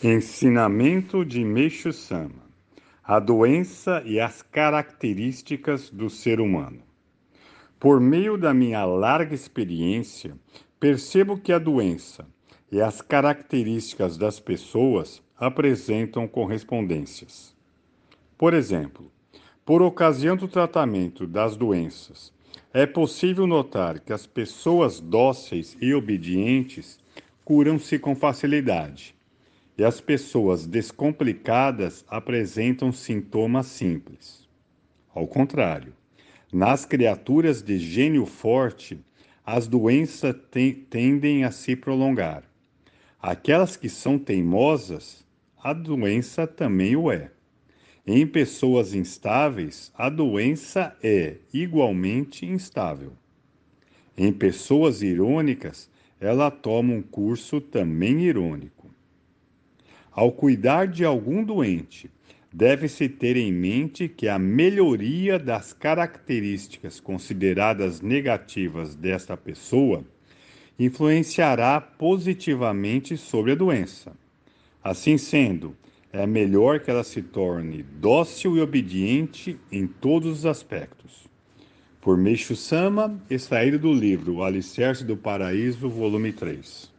Ensinamento de Meixo Sama: A doença e as características do ser humano. Por meio da minha larga experiência, percebo que a doença e as características das pessoas apresentam correspondências. Por exemplo, por ocasião do tratamento das doenças, é possível notar que as pessoas dóceis e obedientes curam-se com facilidade e as pessoas descomplicadas apresentam sintomas simples. Ao contrário, nas criaturas de gênio forte, as doenças tendem a se prolongar. Aquelas que são teimosas, a doença também o é. Em pessoas instáveis, a doença é igualmente instável. Em pessoas irônicas, ela toma um curso também irônico. Ao cuidar de algum doente, deve-se ter em mente que a melhoria das características consideradas negativas desta pessoa influenciará positivamente sobre a doença. Assim sendo, é melhor que ela se torne dócil e obediente em todos os aspectos. Por Meixo Sama, extraído do livro Alicerce do Paraíso, volume 3.